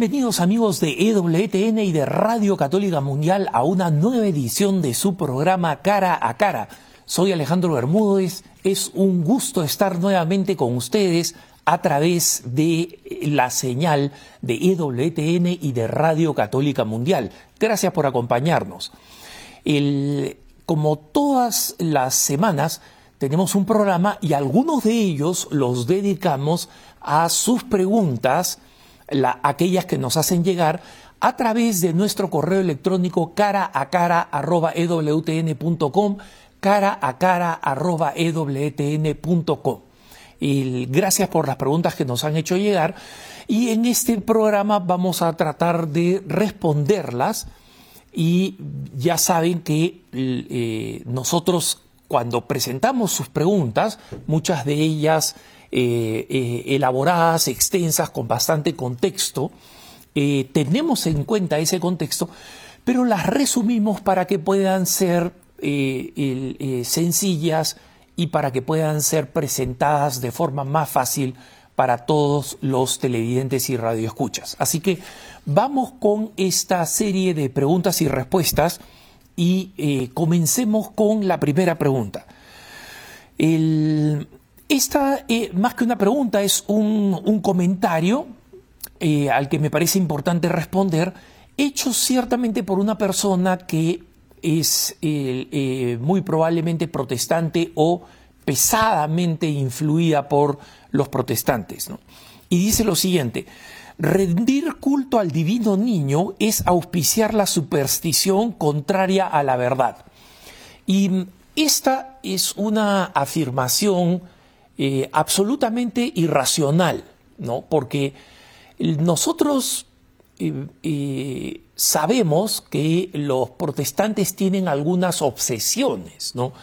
Bienvenidos amigos de EWTN y de Radio Católica Mundial a una nueva edición de su programa Cara a Cara. Soy Alejandro Bermúdez, es un gusto estar nuevamente con ustedes a través de la señal de EWTN y de Radio Católica Mundial. Gracias por acompañarnos. como todas las semanas, tenemos un programa y algunos de ellos los dedicamos a sus preguntas aquellas que nos hacen llegar a través de nuestro correo electrónico cara a cara arroba ewtn.com, cara a cara arroba ewtn.com. Y gracias por las preguntas que nos han hecho llegar y en este programa vamos a tratar de responderlas y ya saben que eh, nosotros cuando presentamos sus preguntas, muchas de ellas eh, eh, elaboradas, extensas, con bastante contexto. Eh, tenemos en cuenta ese contexto, pero las resumimos para que puedan ser sencillas y para que puedan ser presentadas de forma más fácil para todos los televidentes y radioescuchas. Así que vamos con esta serie de preguntas y respuestas y comencemos con la primera pregunta. El, esta, eh, más que una pregunta, es un, comentario eh, al que me parece importante responder, hecho ciertamente por una persona que es eh, muy probablemente protestante o pesadamente influida por los protestantes. Y dice lo siguiente, rendir culto al divino niño es auspiciar la superstición contraria a la verdad. Y esta es una afirmación eh, absolutamente irracional, ¿no? Porque nosotros eh, eh, sabemos que los protestantes tienen algunas obsesiones, ¿no?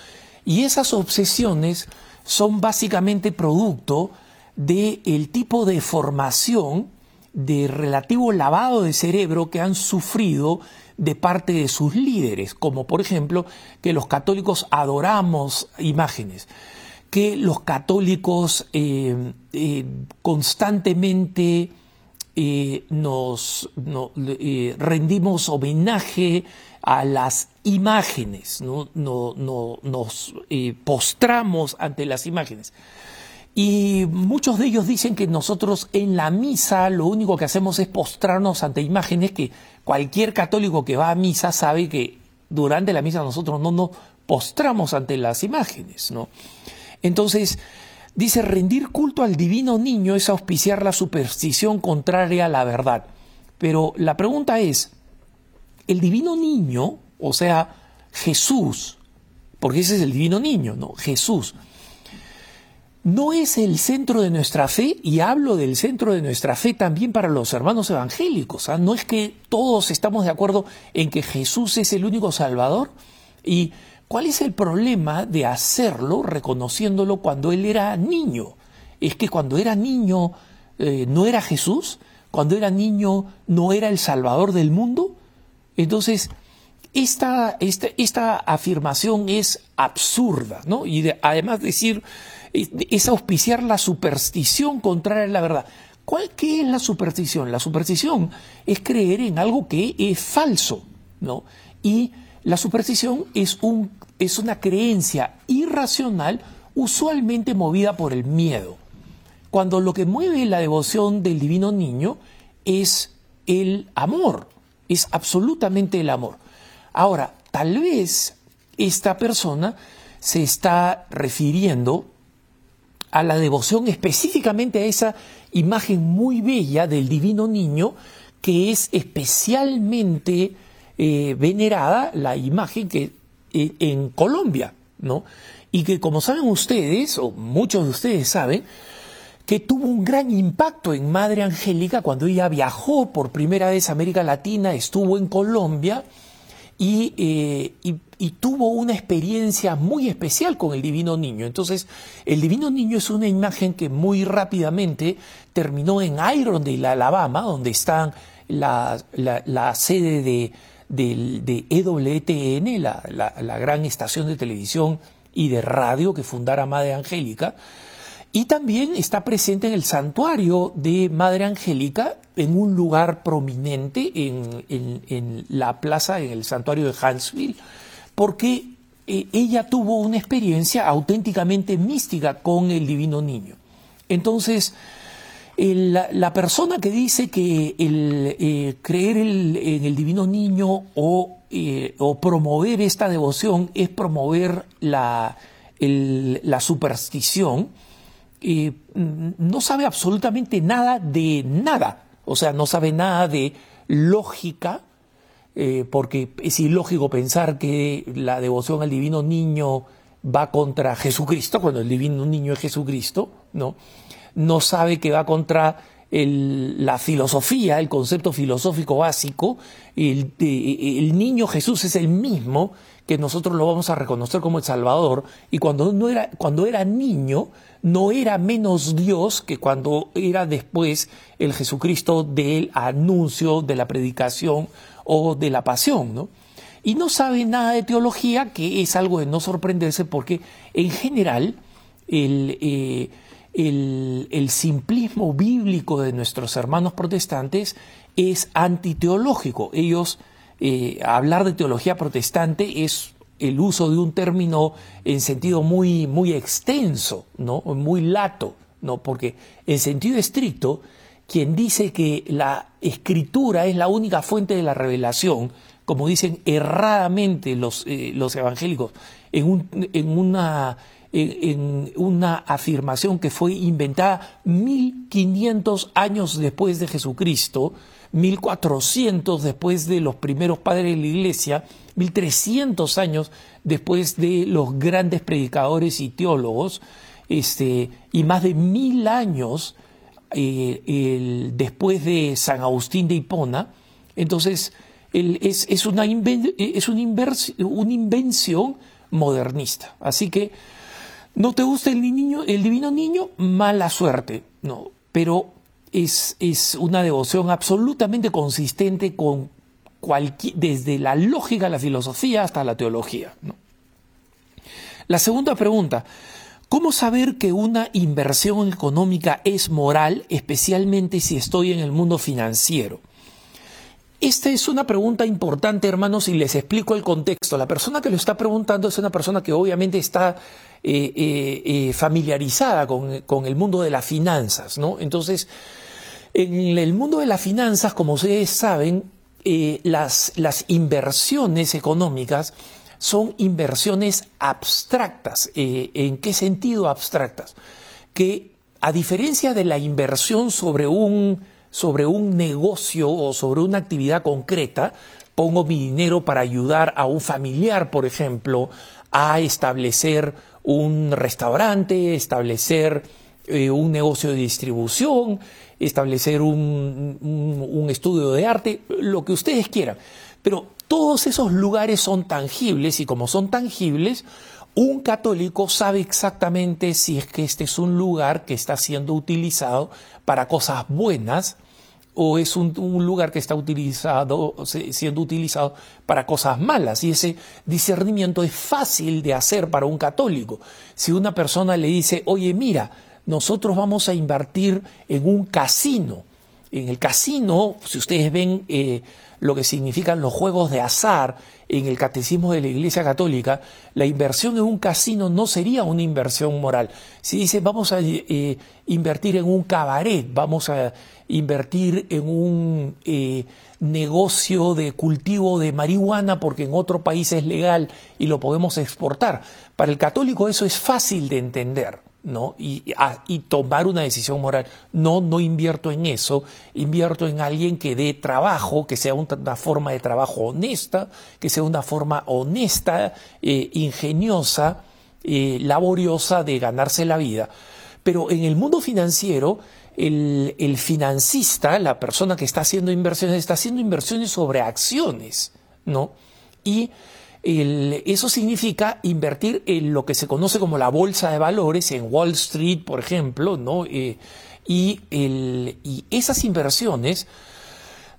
Y esas obsesiones son básicamente producto del tipo de formación de relativo lavado de cerebro que han sufrido de parte de sus líderes, como por ejemplo que los católicos adoramos imágenes que los católicos eh, eh, constantemente eh, nos rendimos homenaje a las imágenes, ¿no? nos postramos ante las imágenes. Y muchos de ellos dicen que nosotros en la misa lo único que hacemos es postrarnos ante imágenes que cualquier católico que va a misa sabe que durante la misa nosotros no nos postramos ante las imágenes, ¿no? Entonces, dice, rendir culto al divino niño es auspiciar la superstición contraria a la verdad. Pero la pregunta es, el divino niño, o sea, Jesús, porque ese es el divino niño, ¿no? Jesús, no es el centro de nuestra fe, y hablo del centro de nuestra fe también para los hermanos evangélicos. ¿ah? No es que todos estamos de acuerdo en que Jesús es el único Salvador y ¿Cuál es el problema de hacerlo reconociéndolo cuando él era niño? Es que cuando era niño eh, no era Jesús, cuando era niño no era el Salvador del mundo. Entonces, esta, esta, afirmación es absurda, ¿no? Y además decir, es, auspiciar la superstición contraria a la verdad. ¿Cuál, ¿Qué es la superstición? La superstición es creer en algo que es falso, ¿no? Y la superstición es, un, es una creencia irracional usualmente movida por el miedo, cuando lo que mueve la devoción del divino niño es el amor, es absolutamente el amor. Ahora, tal vez esta persona se está refiriendo a la devoción específicamente a esa imagen muy bella del divino niño que es especialmente eh, venerada la imagen que eh, en Colombia, ¿no? Y que como saben ustedes, o muchos de ustedes saben, que tuvo un gran impacto en Madre Angélica cuando ella viajó por primera vez a América Latina, estuvo en Colombia y, eh, tuvo una experiencia muy especial con el Divino Niño. Entonces, el Divino Niño es una imagen que muy rápidamente terminó en Irondale, Alabama, donde está la, la sede de, de EWTN, la, la, gran estación de televisión y de radio que fundara Madre Angélica. Y también está presente en el santuario de Madre Angélica, en un lugar prominente en, la plaza, en el santuario de Huntsville, porque eh, ella tuvo una experiencia auténticamente mística con el divino niño. Entonces, la, persona que dice que eh, creer en el divino niño o, eh, o, promover esta devoción es promover la, superstición, eh, no sabe absolutamente nada de nada. O sea, no sabe nada de lógica, porque es ilógico pensar que la devoción al divino niño va contra Jesucristo, cuando el divino niño es Jesucristo, ¿no? No sabe que va contra la filosofía, el concepto filosófico básico. El, niño Jesús es el mismo que nosotros lo vamos a reconocer como el Salvador. Y cuando, no era, cuando era niño, no era menos Dios que cuando era después el Jesucristo del anuncio, de la predicación o de la pasión. ¿no? Y no sabe nada de teología, que es algo de no sorprenderse porque en general el... Eh, el, simplismo bíblico de nuestros hermanos protestantes es antiteológico. Ellos, eh, hablar de teología protestante es el uso de un término en sentido muy, muy extenso, ¿no? muy lato, ¿no? porque en sentido estricto, quien dice que la escritura es la única fuente de la revelación, como dicen erradamente los, eh, los evangélicos, en, un, en una en, una afirmación que fue inventada 1500 años después de Jesucristo, 1400 después de los primeros padres de la iglesia, 1300 años después de los grandes predicadores y teólogos, este, y más de mil años eh, después de San Agustín de Hipona. Entonces, es, es, una, es una invención modernista. Así que ¿No te gusta el, niño, el divino niño? Mala suerte. No, pero es, es una devoción absolutamente consistente con desde la lógica, la filosofía hasta la teología. La segunda pregunta, ¿cómo saber que una inversión económica es moral, especialmente si estoy en el mundo financiero? Esta es una pregunta importante, hermanos, y les explico el contexto. La persona que lo está preguntando es una persona que obviamente está eh, eh, eh, familiarizada con, el mundo de las finanzas, ¿no? Entonces, en el mundo de las finanzas, como ustedes saben, las, las inversiones económicas son inversiones abstractas. ¿En qué sentido abstractas? Que a diferencia de la inversión sobre un sobre un negocio o sobre una actividad concreta, pongo mi dinero para ayudar a un familiar, por ejemplo, a establecer un restaurante, establecer eh, un negocio de distribución, establecer un, un, estudio de arte, lo que ustedes quieran. Pero todos esos lugares son tangibles y como son tangibles, un católico sabe exactamente si es que este es un lugar que está siendo utilizado para cosas buenas o es un, lugar que está utilizado, siendo utilizado para cosas malas. Y ese discernimiento es fácil de hacer para un católico. Si una persona le dice, oye, mira, nosotros vamos a invertir en un casino. En el casino, si ustedes ven eh, lo que significan los juegos de azar en el catecismo de la Iglesia Católica, la inversión en un casino no sería una inversión moral. Si dice vamos a eh, invertir en un cabaret, vamos a invertir en un eh, negocio de cultivo de marihuana porque en otro país es legal y lo podemos exportar. Para el católico eso es fácil de entender. ¿No? Ah, y, tomar una decisión moral. No, no invierto en eso, invierto en alguien que dé trabajo, que sea una forma de trabajo honesta, que sea una forma honesta, eh, ingeniosa, eh, laboriosa de ganarse la vida. Pero en el mundo financiero, el, el financista, la persona que está haciendo inversiones, está haciendo inversiones sobre acciones, ¿no? Y eso significa invertir en lo que se conoce como la bolsa de valores, en Wall Street, por ejemplo, ¿no? Eh, y, esas inversiones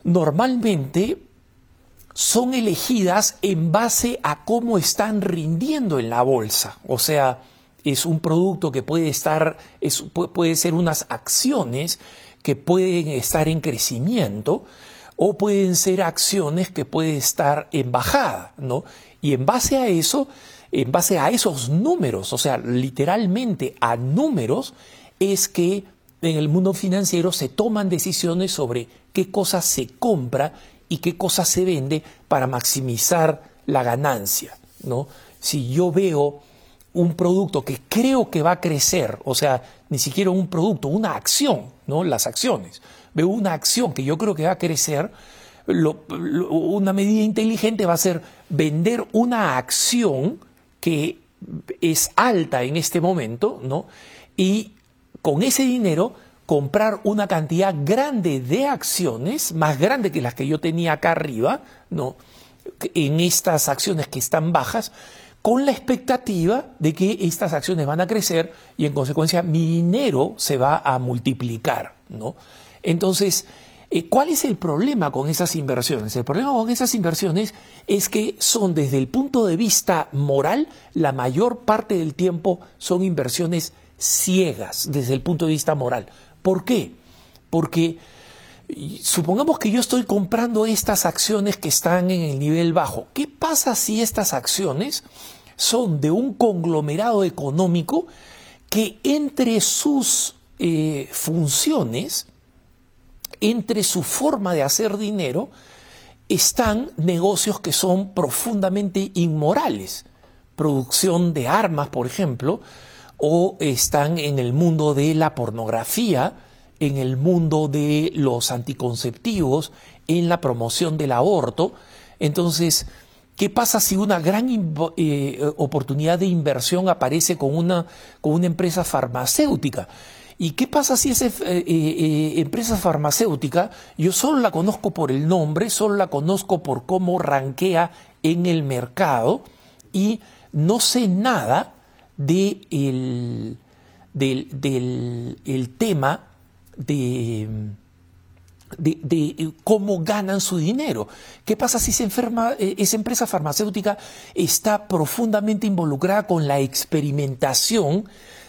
normalmente son elegidas en base a cómo están rindiendo en la bolsa. O sea, es un producto que puede estar, puede ser unas acciones que pueden estar en crecimiento o pueden ser acciones que pueden estar en bajada, ¿no? Y en base a eso, en base a esos números, o sea, literalmente a números, es que en el mundo financiero se toman decisiones sobre qué cosa se compra y qué cosa se vende para maximizar la ganancia, ¿no? Si yo veo un producto que creo que va a crecer, o sea, ni siquiera un producto, una acción, ¿no? Las acciones. Veo una acción que yo creo que va a crecer, una medida inteligente va a ser vender una acción que es alta en este momento, ¿no? Y con ese dinero comprar una cantidad grande de acciones, más grande que las que yo tenía acá arriba, ¿no? En estas acciones que están bajas, con la expectativa de que estas acciones van a crecer y en consecuencia mi dinero se va a multiplicar, ¿no? Entonces, ¿cuál es el problema con esas inversiones? El problema con esas inversiones es que son desde el punto de vista moral, la mayor parte del tiempo son inversiones ciegas desde el punto de vista moral. ¿Por qué? Porque supongamos que yo estoy comprando estas acciones que están en el nivel bajo. ¿Qué pasa si estas acciones son de un conglomerado económico que entre sus eh, funciones, entre su forma de hacer dinero, están negocios que son profundamente inmorales? Producción de armas, por ejemplo, o están en el mundo de la pornografía, en el mundo de los anticonceptivos, en la promoción del aborto. Entonces, ¿qué pasa si una gran eh, oportunidad de inversión aparece con una, con una empresa farmacéutica? ¿Y qué pasa si esa eh, eh, empresa farmacéutica, yo solo la conozco por el nombre, solo la conozco por cómo rankea en el mercado y no sé nada de el, del, el tema de, de, cómo ganan su dinero. ¿Qué pasa si se enferma, eh, esa empresa farmacéutica está profundamente involucrada con la experimentación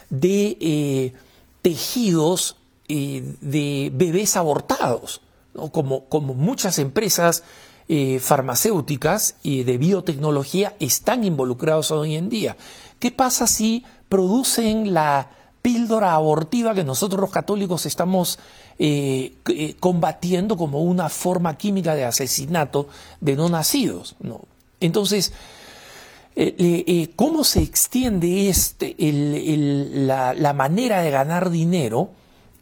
de eh, tejidos eh, de bebés abortados? Como, como, muchas empresas farmacéuticas y de biotecnología están involucrados hoy en día. ¿Qué pasa si producen la píldora abortiva que nosotros los católicos estamos eh, eh, combatiendo como una forma química de asesinato de no nacidos? ¿no? Entonces, eh, ¿cómo se extiende este, la, manera de ganar dinero?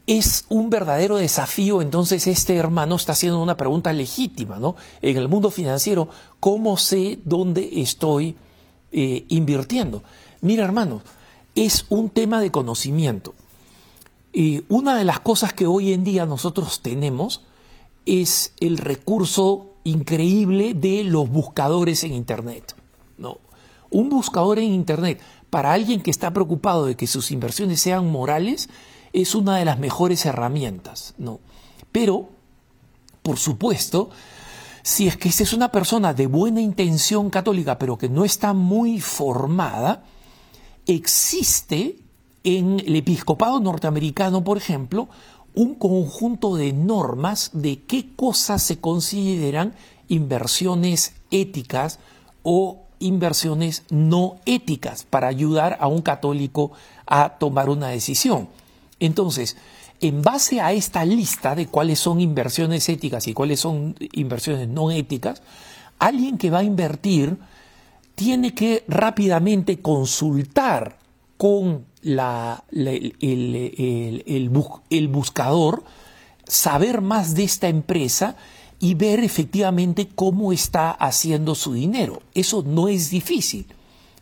es un verdadero desafío, entonces este hermano está haciendo una pregunta legítima, ¿no? En el mundo financiero, ¿cómo sé dónde estoy invirtiendo? Mira, hermano, es un tema de conocimiento. Una de las cosas que hoy en día nosotros tenemos es el recurso increíble de los buscadores en Internet. ¿no? Un buscador en Internet para alguien que está preocupado de que sus inversiones sean morales es una de las mejores herramientas. ¿no? Pero, por supuesto, si es que esta es una persona de buena intención católica, pero que no está muy formada, existe en el episcopado norteamericano, por ejemplo, un conjunto de normas de qué cosas se consideran inversiones éticas o inversiones no éticas para ayudar a un católico a tomar una decisión. Entonces, en base a esta lista de cuáles son inversiones éticas y cuáles son inversiones no éticas, alguien que va a invertir tiene que rápidamente consultar con la, el, buscador, saber más de esta empresa y ver efectivamente cómo está haciendo su dinero. Eso no es difícil.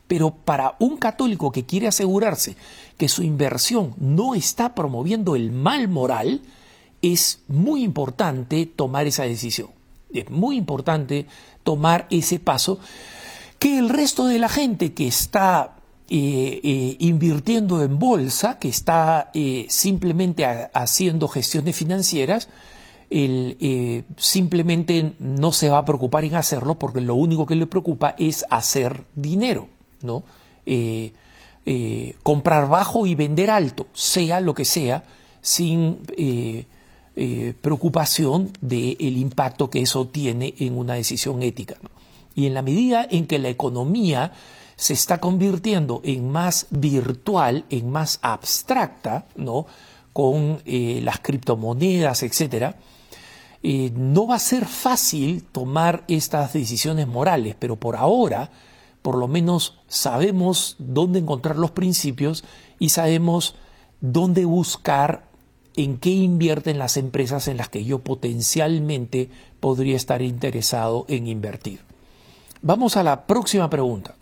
Pero para un católico que quiere asegurarse que su inversión no está promoviendo el mal moral, es muy importante tomar esa decisión. Es muy importante tomar ese paso que el resto de la gente que está eh, eh, invirtiendo en bolsa, que está eh, simplemente haciendo gestiones financieras, simplemente no se va a preocupar en hacerlo porque lo único que le preocupa es hacer dinero, ¿no? eh, comprar bajo y vender alto, sea lo que sea, sin eh, eh, preocupación del impacto que eso tiene en una decisión ética. Y en la medida en que la economía se está convirtiendo en más virtual, en más abstracta, ¿no? Con las criptomonedas, etcétera, no va a ser fácil tomar estas decisiones morales, pero por ahora por lo menos sabemos dónde encontrar los principios y sabemos dónde buscar en qué invierten las empresas en las que yo potencialmente podría estar interesado en invertir. Vamos a la próxima pregunta.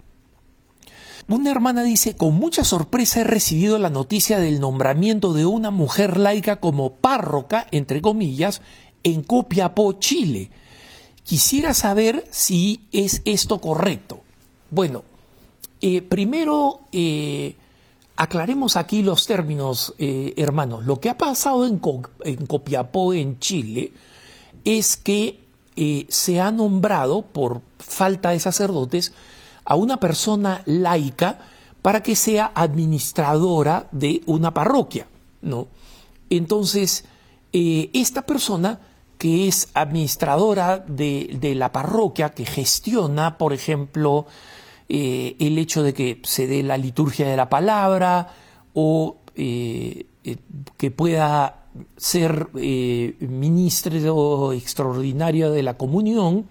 Una hermana dice, con mucha sorpresa he recibido la noticia del nombramiento de una mujer laica como párroca, entre comillas, en Copiapó, Chile. Quisiera saber si es esto correcto. Bueno, eh, primero eh, aclaremos aquí los términos, eh, hermanos. Lo que ha pasado en, Copiapó, en Chile, es que se ha nombrado, por falta de sacerdotes, a una persona laica para que sea administradora de una parroquia, ¿no? Entonces, esta persona que es administradora de, de, la parroquia, que gestiona, por ejemplo, eh, el hecho de que se dé la liturgia de la palabra o eh, eh, que pueda ser ministro extraordinario de la comunión,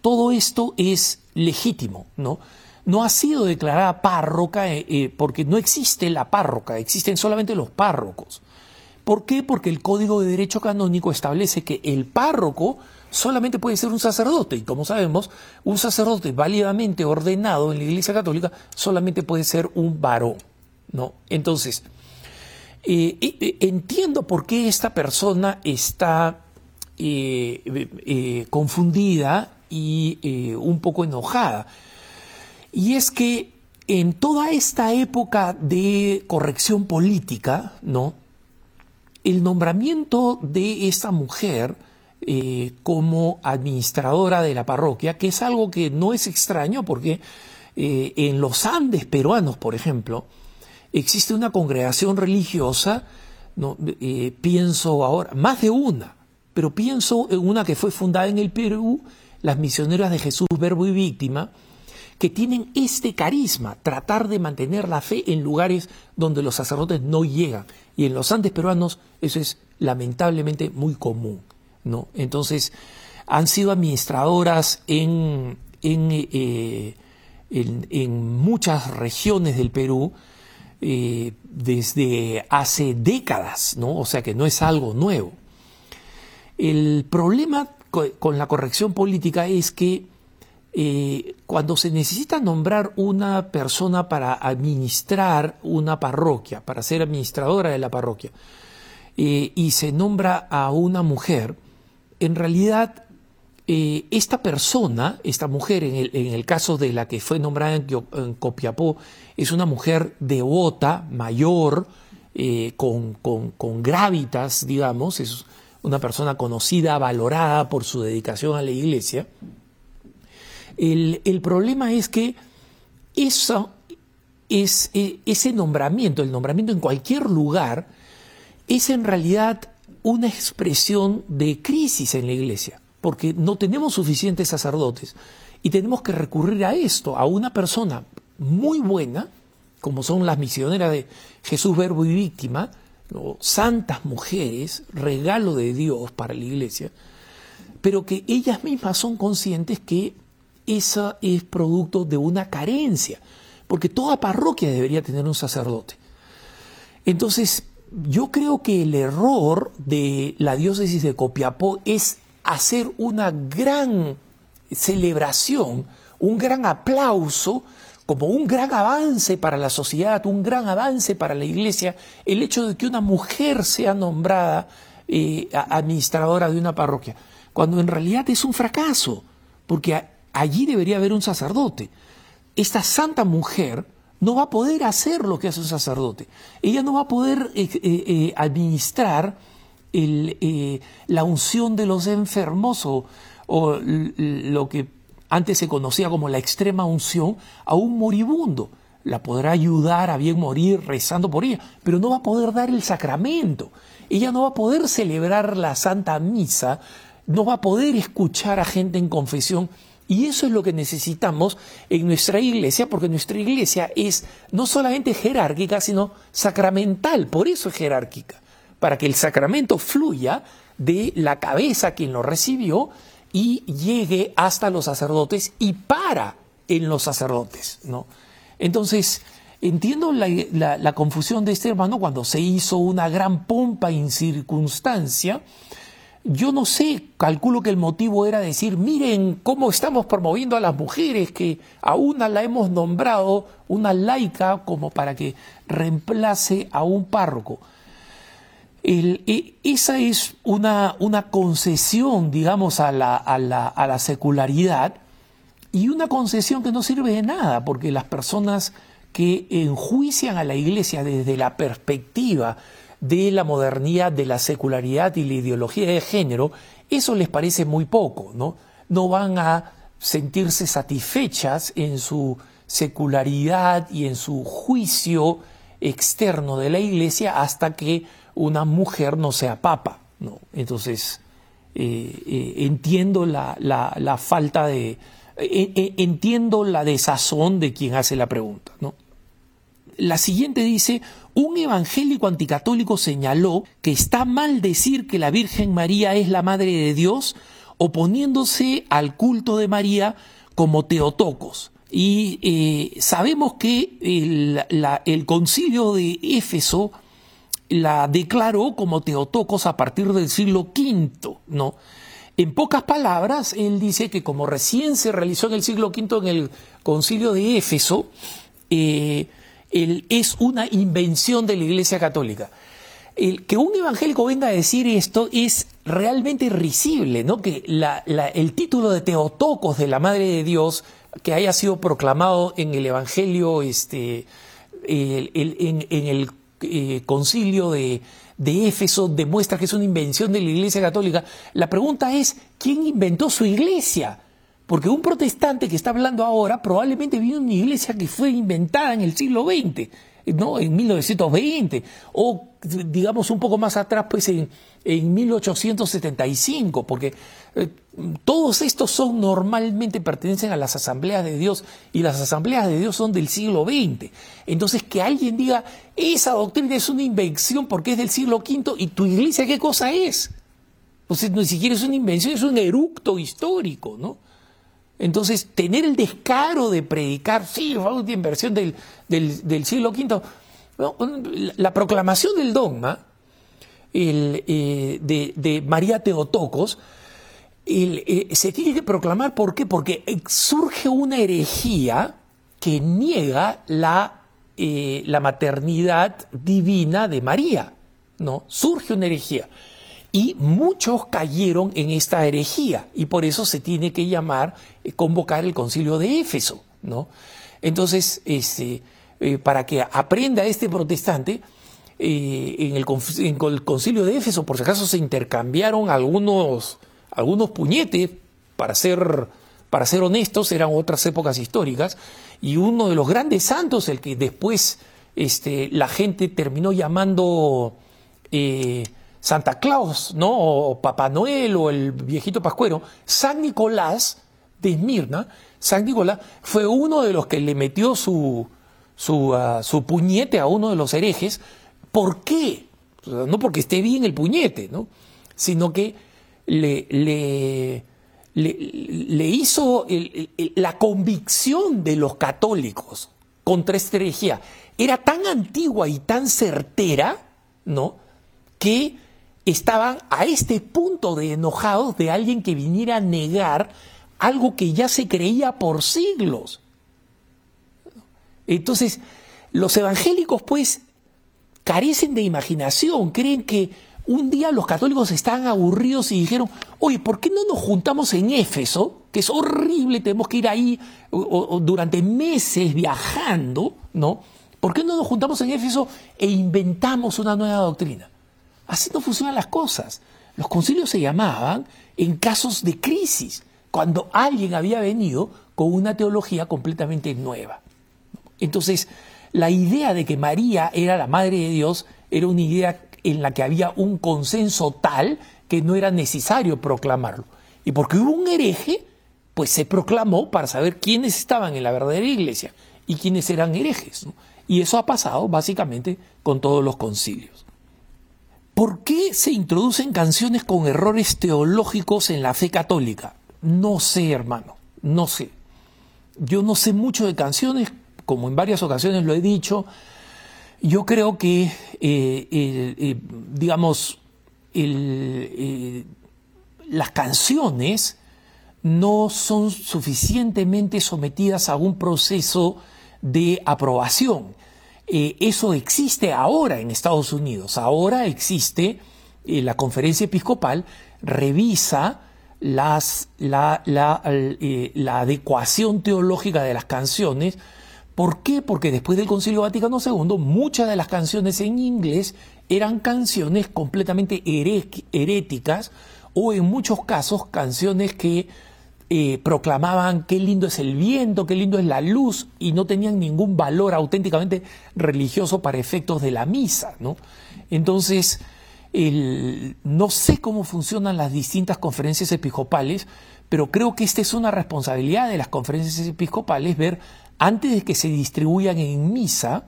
todo esto es legítimo, ¿no? No ha sido declarada párroca porque no existe la párroca, existen solamente los párrocos. ¿Por qué? Porque el Código de Derecho Canónico establece que el párroco solamente puede ser un sacerdote. Y como sabemos, un sacerdote válidamente ordenado en la Iglesia Católica solamente puede ser un varón. ¿no? Entonces, eh, eh, entiendo por qué esta persona está eh, confundida y un poco enojada. Y es que en toda esta época de corrección política, ¿no? El nombramiento de esta mujer eh, como administradora de la parroquia, que es algo que no es extraño porque eh, en los Andes peruanos, por ejemplo, existe una congregación religiosa, no, eh, pienso ahora, más de una, pero pienso en una que fue fundada en el Perú, las misioneras de Jesús, Verbo y Víctima, que tienen este carisma, tratar de mantener la fe en lugares donde los sacerdotes no llegan. Y en los Andes peruanos eso es lamentablemente muy común. ¿no? Entonces, han sido administradoras en, eh, en, muchas regiones del Perú eh, desde hace décadas, ¿no? O sea que no es algo nuevo. El problema con la corrección política es que eh, cuando se necesita nombrar una persona para administrar una parroquia, para ser administradora de la parroquia, y se nombra a una mujer, en realidad eh, esta persona, esta mujer, en el, caso de la que fue nombrada en, Copiapó, es una mujer devota, mayor, eh, con, con, gravitas, digamos, es una persona conocida, valorada por su dedicación a la iglesia. El, problema es que eso es, e, ese nombramiento, el nombramiento en cualquier lugar, es en realidad una expresión de crisis en la iglesia, porque no tenemos suficientes sacerdotes y tenemos que recurrir a esto, a una persona muy buena, como son las misioneras de Jesús Verbo y Víctima, santas mujeres, regalo de Dios para la iglesia, pero que ellas mismas son conscientes que esa es producto de una carencia, porque toda parroquia debería tener un sacerdote. Entonces, yo creo que el error de la diócesis de Copiapó es hacer una gran celebración, un gran aplauso, como un gran avance para la sociedad, un gran avance para la iglesia, el hecho de que una mujer sea nombrada eh, administradora de una parroquia, cuando en realidad es un fracaso, porque allí debería haber un sacerdote. Esta santa mujer no va a poder hacer lo que hace un sacerdote. Ella no va a poder eh, eh, administrar la unción de los enfermos o, lo que antes se conocía como la extrema unción a un moribundo. la podrá ayudar a bien morir rezando por ella, pero no va a poder dar el sacramento. Ella no va a poder celebrar la Santa Misa, no va a poder escuchar a gente en confesión. Y eso es lo que necesitamos en nuestra iglesia, porque nuestra iglesia es no solamente jerárquica, sino sacramental, por eso es jerárquica, para que el sacramento fluya de la cabeza quien lo recibió y llegue hasta los sacerdotes y para en los sacerdotes, ¿no? Entonces, entiendo la, confusión de este hermano cuando se hizo una gran pompa en circunstancia. Yo no sé, calculo que el motivo era decir, miren cómo estamos promoviendo a las mujeres, que a una la hemos nombrado una laica como para que reemplace a un párroco. Esa es una, una concesión, digamos, a la, a la secularidad y una concesión que no sirve de nada, porque las personas que enjuician a la iglesia desde la perspectiva de la modernidad, de la secularidad y la ideología de género, eso les parece muy poco, ¿no? No van a sentirse satisfechas en su secularidad y en su juicio externo de la iglesia hasta que una mujer no sea papa, ¿no? Entonces, eh, eh, entiendo la, la falta de, eh, entiendo la desazón de quien hace la pregunta. ¿no? La siguiente dice, un evangélico anticatólico señaló que está mal decir que la Virgen María es la Madre de Dios, oponiéndose al culto de María como Teotocos. Y sabemos que el, el, concilio de Éfeso la declaró como Teotocos a partir del siglo V, ¿no? En pocas palabras, él dice que como recién se realizó en el siglo V en el concilio de Éfeso, eh, es una invención de la Iglesia Católica. El, que un evangélico venga a decir esto es realmente risible, ¿no? Que el título de Teotocos de la Madre de Dios, que haya sido proclamado en el Evangelio, este, en, el eh, concilio de, de Éfeso demuestra que es una invención de la Iglesia Católica, la pregunta es, ¿quién inventó su iglesia? Porque un protestante que está hablando ahora probablemente vino de una iglesia que fue inventada en el siglo XX. ¿No? en 1920, o digamos un poco más atrás, pues en, en 1875, porque eh, todos estos son normalmente pertenecen a las asambleas de Dios y las asambleas de Dios son del siglo XX. Entonces que alguien diga, esa doctrina es una invención porque es del siglo V y tu iglesia qué cosa es. Entonces ni siquiera es una invención, es un eructo histórico, ¿no? Entonces, tener el descaro de predicar, sí, una inversión del, del, siglo V, la proclamación del dogma eh, de, María Teotocos eh, se tiene que proclamar, ¿por qué? Porque surge una herejía que niega la, eh, la maternidad divina de María, ¿no? Surge una herejía. Y muchos cayeron en esta herejía y por eso se tiene que llamar, eh, convocar el concilio de Éfeso, ¿no? Entonces, este, eh, para que aprenda este protestante, eh, en, el, concilio de Éfeso, por si acaso, se intercambiaron algunos, algunos puñetes, para ser, para ser honestos, eran otras épocas históricas, y uno de los grandes santos, el que después este, la gente terminó llamando Santa Claus, ¿no? O Papá Noel o el viejito Pascuero, San Nicolás de Esmirna, San Nicolás fue uno de los que le metió su, su, ah, puñete a uno de los herejes. ¿Por qué? No porque esté bien el puñete, ¿no? Sino que le, le, le, hizo la convicción de los católicos contra esta herejía. Era tan antigua y tan certera, ¿no? Que estaban a este punto de enojados de alguien que viniera a negar algo que ya se creía por siglos. Entonces, los evangélicos pues carecen de imaginación, creen que un día los católicos estaban aburridos y dijeron, oye, ¿por qué no nos juntamos en Éfeso? Que es horrible, tenemos que ir ahí durante meses viajando, ¿no? ¿Por qué no nos juntamos en Éfeso e inventamos una nueva doctrina? Así no funcionan las cosas. Los concilios se llamaban en casos de crisis, cuando alguien había venido con una teología completamente nueva. Entonces, la idea de que María era la Madre de Dios era una idea en la que había un consenso tal que no era necesario proclamarlo. Y porque hubo un hereje, pues se proclamó para saber quiénes estaban en la verdadera iglesia y quiénes eran herejes. Y eso ha pasado básicamente con todos los concilios. ¿Por qué se introducen canciones con errores teológicos en la fe católica? No sé, hermano, no sé. Yo no sé mucho de canciones, como en varias ocasiones lo he dicho. Yo creo que, eh, eh, digamos, eh, las canciones no son suficientemente sometidas a un proceso de aprobación. Eh, eso existe ahora en Estados Unidos. Ahora existe eh, la conferencia episcopal, revisa las, la, eh, la, adecuación teológica de las canciones. ¿Por qué? Porque después del Concilio Vaticano II, muchas de las canciones en inglés eran canciones completamente heréticas o en muchos casos canciones que eh, proclamaban qué lindo es el viento, qué lindo es la luz, y no tenían ningún valor auténticamente religioso para efectos de la misa. ¿no? Entonces, no sé cómo funcionan las distintas conferencias episcopales, pero creo que esta es una responsabilidad de las conferencias episcopales ver, antes de que se distribuyan en misa,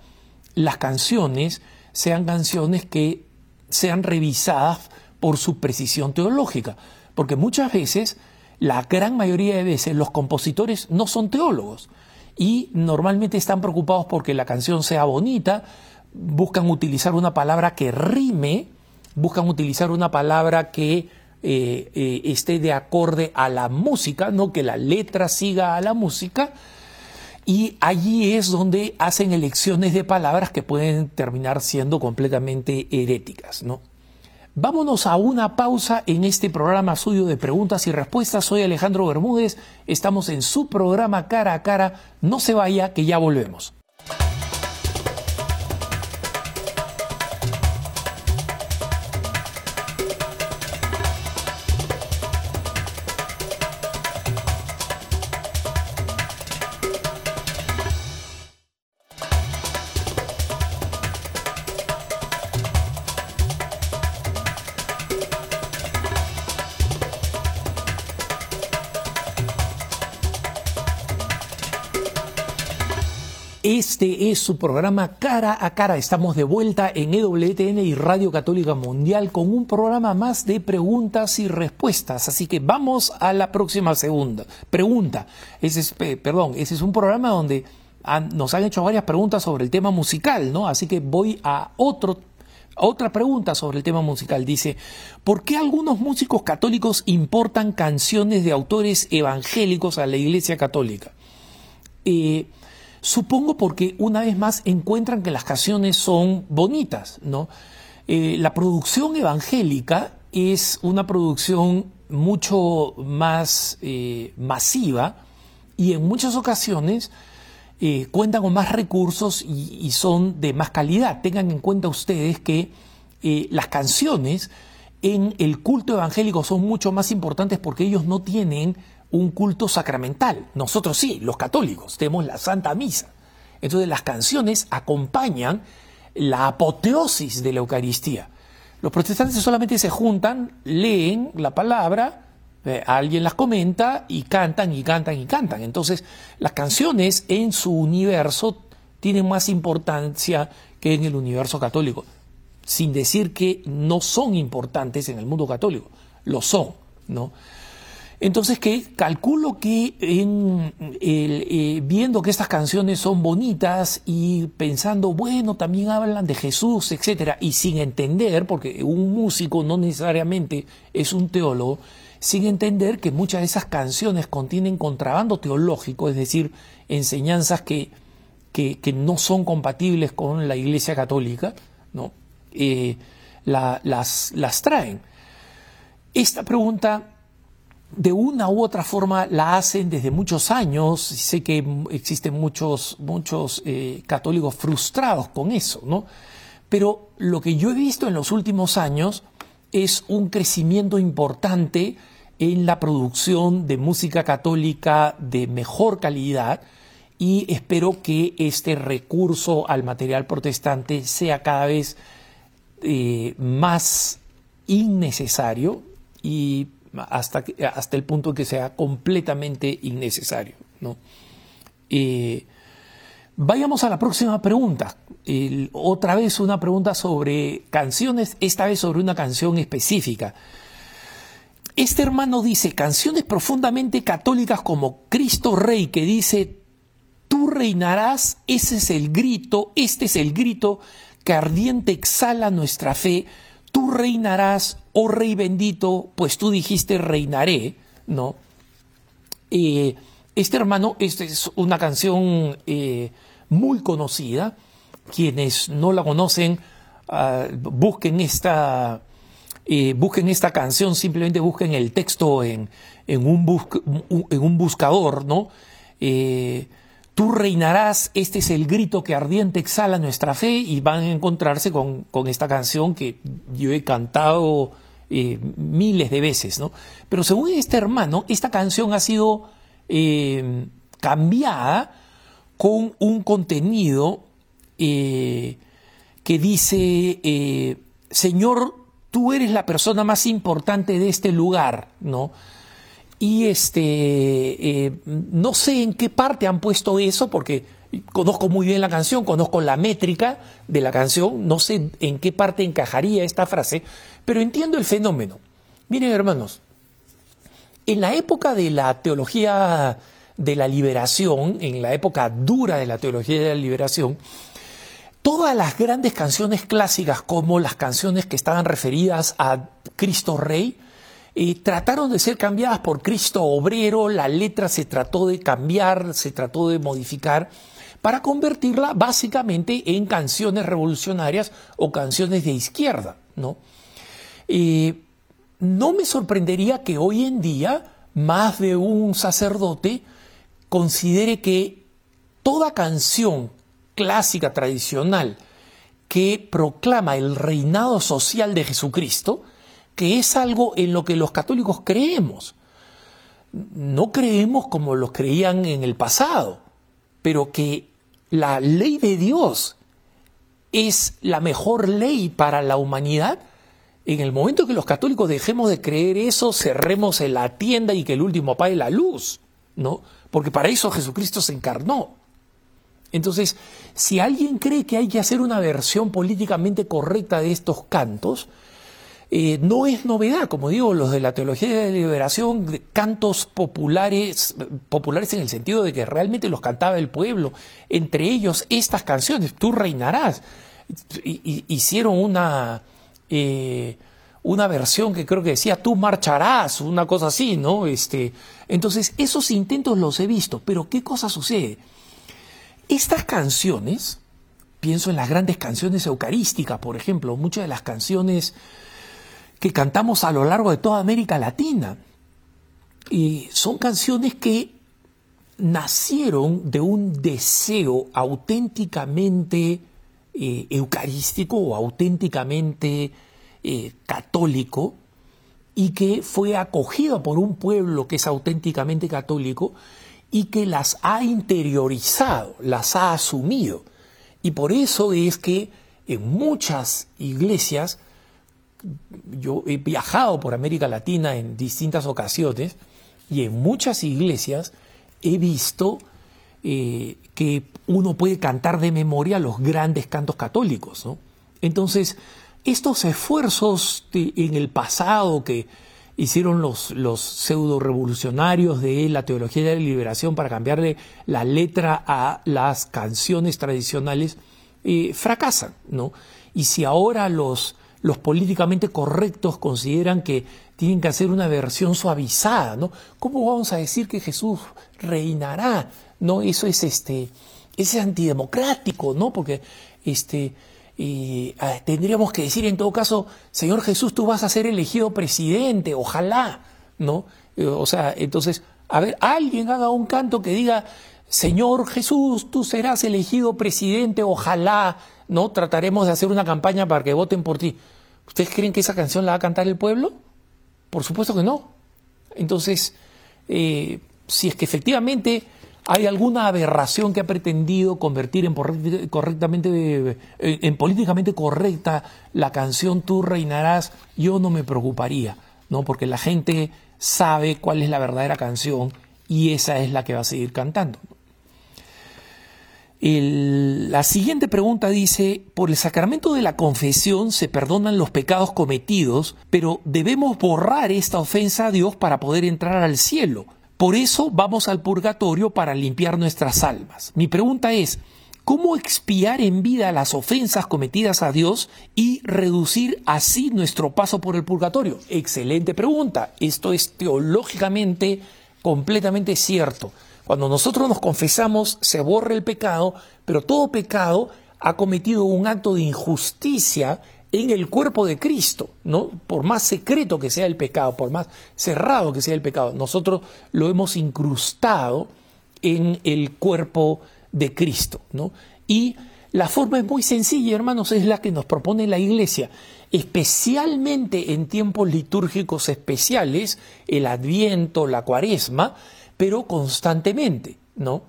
las canciones sean canciones que sean revisadas por su precisión teológica, porque muchas veces la gran mayoría de veces los compositores no son teólogos y normalmente están preocupados porque la canción sea bonita, buscan utilizar una palabra que rime, buscan utilizar una palabra que eh, eh, esté de acorde a la música, no que la letra siga a la música, y allí es donde hacen elecciones de palabras que pueden terminar siendo completamente heréticas, ¿no? Vámonos a una pausa en este programa suyo de preguntas y respuestas. Soy Alejandro Bermúdez, estamos en su programa cara a cara. No se vaya, que ya volvemos. Este es su programa Cara a Cara. Estamos de vuelta en EWTN y Radio Católica Mundial con un programa más de preguntas y respuestas. Así que vamos a la próxima segunda pregunta. Es, perdón, ese es un programa donde nos han hecho varias preguntas sobre el tema musical, ¿no? Así que voy a otro otra pregunta sobre el tema musical dice, ¿por qué algunos músicos católicos importan canciones de autores evangélicos a la Iglesia Católica? Eh, Supongo porque una vez más encuentran que las canciones son bonitas, ¿no? Eh, la producción evangélica es una producción mucho más eh, masiva y en muchas ocasiones eh, cuentan con más recursos y, y, son de más calidad. Tengan en cuenta ustedes que las canciones en el culto evangélico son mucho más importantes porque ellos no tienen un culto sacramental. Nosotros sí, los católicos, tenemos la Santa Misa. Entonces las canciones acompañan la apoteosis de la Eucaristía. Los protestantes solamente se juntan, leen la palabra, eh, alguien las comenta y cantan y cantan y cantan. Entonces las canciones en su universo tienen más importancia que en el universo católico, sin decir que no son importantes en el mundo católico, lo son, ¿no? Entonces, que calculo que eh, viendo que estas canciones son bonitas y pensando, bueno, también hablan de Jesús, etcétera, y sin entender, porque un músico no necesariamente es un teólogo, sin entender que muchas de esas canciones contienen contrabando teológico, es decir, enseñanzas que, que, no son compatibles con la Iglesia Católica, ¿no? Eh, las, las traen. Esta pregunta de una u otra forma la hacen desde muchos años. Sé que existen muchos, muchos eh, católicos frustrados con eso, ¿no? Pero lo que yo he visto en los últimos años es un crecimiento importante en la producción de música católica de mejor calidad y espero que este recurso al material protestante sea cada vez eh, más innecesario y hasta, hasta el punto que sea completamente innecesario. ¿no? Eh, vayamos a la próxima pregunta. otra vez una pregunta sobre canciones, esta vez sobre una canción específica. Este hermano dice, canciones profundamente católicas como Cristo Rey, que dice, tú reinarás, ese es el grito, este es el grito que ardiente exhala nuestra fe, tú reinarás, oh Rey bendito, pues tú dijiste reinaré, ¿no? Eh, este hermano, esta es una canción eh, muy conocida, quienes no la conocen, ah, busquen esta eh, busquen esta canción, simplemente busquen el texto en, en, un, en un, buscador, ¿no? Tú reinarás, este es el grito que ardiente exhala nuestra fe y van a encontrarse con, esta canción que yo he cantado eh, miles de veces, ¿no? Pero según este hermano, esta canción ha sido cambiada con un contenido que dice, Señor, tú eres la persona más importante de este lugar, ¿no? Y este, eh, no sé en qué parte han puesto eso, porque conozco muy bien la canción, conozco la métrica de la canción, no sé en qué parte encajaría esta frase, pero entiendo el fenómeno. Miren, hermanos, en la época de la teología de la liberación, en la época dura de la teología de la liberación, Todas las grandes canciones clásicas, como las canciones que estaban referidas a Cristo Rey, trataron de ser cambiadas por Cristo Obrero, la letra se trató de cambiar, se trató de modificar, para convertirla básicamente en canciones revolucionarias o canciones de izquierda. ¿no? No me sorprendería que hoy en día más de un sacerdote considere que toda canción clásica tradicional que proclama el reinado social de Jesucristo, que es algo en lo que los católicos creemos. No creemos como los creían en el pasado, pero que la ley de Dios es la mejor ley para la humanidad, en el momento que los católicos dejemos de creer eso, cerremos en la tienda y que el último apague la luz, ¿no? Porque para eso Jesucristo se encarnó. Entonces, si alguien cree que hay que hacer una versión políticamente correcta de estos cantos, eh, no es novedad, como digo, los de la teología de la liberación, cantos populares, populares en el sentido de que realmente los cantaba el pueblo, entre ellos estas canciones, Tú reinarás, hicieron una, eh, una versión que creo que decía Tú marcharás, una cosa así, ¿no? Este, entonces, esos intentos los he visto, pero ¿qué cosa sucede? Estas canciones, pienso en las grandes canciones eucarísticas, por ejemplo, muchas de las canciones que cantamos a lo largo de toda América Latina, y son canciones que nacieron de un deseo auténticamente eh, eucarístico o auténticamente eh, católico y que fue acogido por un pueblo que es auténticamente católico y que las ha interiorizado, las ha asumido. Y por eso es que en muchas iglesias, yo he viajado por América Latina en distintas ocasiones, y en muchas iglesias he visto eh, que uno puede cantar de memoria los grandes cantos católicos. Entonces, estos esfuerzos en el pasado que hicieron los, los pseudo revolucionarios de la teología de la liberación para cambiarle la letra a las canciones tradicionales, eh, fracasan, ¿no? Y si ahora los, los políticamente correctos consideran que tienen que hacer una versión suavizada, ¿no? ¿Cómo vamos a decir que Jesús reinará? ¿No? Eso es este, es antidemocrático, ¿no? Porque este, ah, tendríamos que decir en todo caso, Señor Jesús, tú vas a ser elegido presidente, ojalá, ¿no? Eh, o sea, entonces, a ver, alguien haga un canto que diga, Señor Jesús, tú serás elegido presidente, ojalá, ¿no? Trataremos de hacer una campaña para que voten por ti. ¿Ustedes creen que esa canción la va a cantar el pueblo? Por supuesto que no. Entonces, eh, si es que efectivamente ¿Hay alguna aberración que ha pretendido convertir en, correctamente, en políticamente correcta la canción Tú reinarás? Yo no me preocuparía, ¿no? Porque la gente sabe cuál es la verdadera canción y esa es la que va a seguir cantando. La siguiente pregunta dice, por el sacramento de la confesión se perdonan los pecados cometidos, pero debemos borrar esta ofensa a Dios para poder entrar al cielo. Por eso vamos al purgatorio para limpiar nuestras almas. Mi pregunta es, ¿cómo expiar en vida las ofensas cometidas a Dios y reducir así nuestro paso por el purgatorio? Excelente pregunta. Esto es teológicamente completamente cierto. Cuando nosotros nos confesamos, se borra el pecado, pero todo pecado ha cometido un acto de injusticia en el cuerpo de Cristo, ¿no? Por más secreto que sea el pecado, por más cerrado que sea el pecado, nosotros lo hemos incrustado en el cuerpo de Cristo, ¿no? Y la forma es muy sencilla, hermanos, es la que nos propone la Iglesia, especialmente en tiempos litúrgicos especiales, el Adviento, la Cuaresma, pero constantemente, ¿no?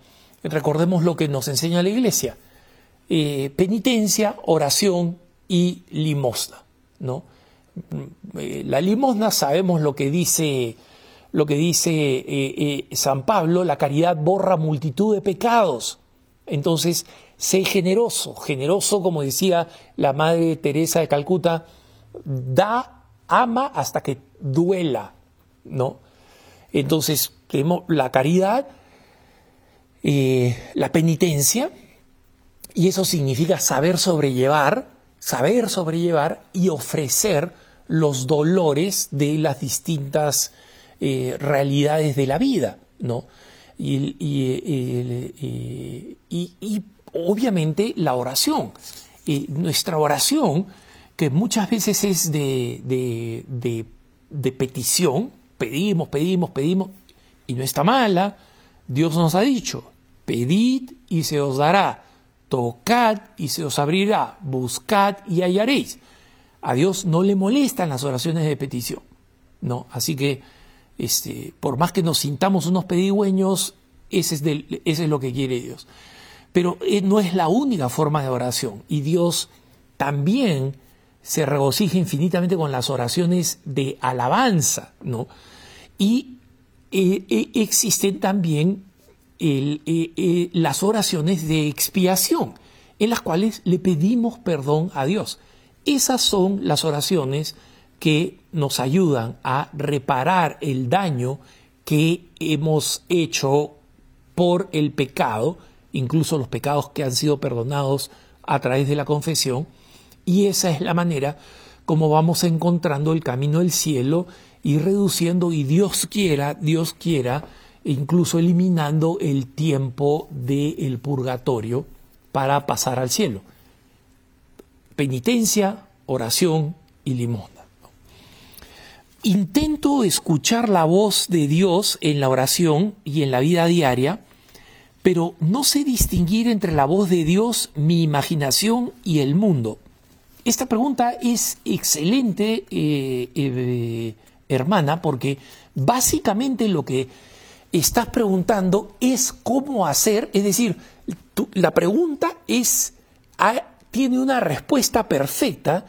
Recordemos lo que nos enseña la Iglesia. Eh, penitencia, oración, y limosna, ¿no? Eh, la limosna sabemos lo que dice lo que dice eh, San Pablo, la caridad borra multitud de pecados. Entonces, sé generoso, generoso como decía la Madre Teresa de Calcuta, da, ama hasta que duela, ¿no? Entonces, tenemos la caridad, la penitencia, y eso significa saber sobrellevar saber sobrellevar y ofrecer los dolores de las distintas eh, realidades de la vida, ¿no? Y, obviamente la oración. nuestra oración, que muchas veces es de, de petición, pedimos, pedimos, pedimos, y no está mala, Dios nos ha dicho, pedid y se os dará tocad y se os abrirá, buscad y hallaréis. A Dios no le molestan las oraciones de petición, ¿no? Así que, este, por más que nos sintamos unos pedigüeños, ese es, ese es lo que quiere Dios. Pero eh, no es la única forma de oración, y Dios también se regocija infinitamente con las oraciones de alabanza, ¿no? Y existen también eh, eh, las oraciones de expiación, en las cuales le pedimos perdón a Dios. Esas son las oraciones que nos ayudan a reparar el daño que hemos hecho por el pecado, incluso los pecados que han sido perdonados a través de la confesión, y esa es la manera como vamos encontrando el camino del cielo y reduciendo, y Dios quiera, Dios quiera, incluso eliminando el tiempo del purgatorio para pasar al cielo. Penitencia, oración y limosna. Intento escuchar la voz de Dios en la oración y en la vida diaria, pero no sé distinguir entre la voz de Dios, mi imaginación y el mundo. Esta pregunta es excelente, eh, eh, hermana, porque básicamente lo que estás preguntando es cómo hacer, es decir, la pregunta es, tiene una respuesta perfecta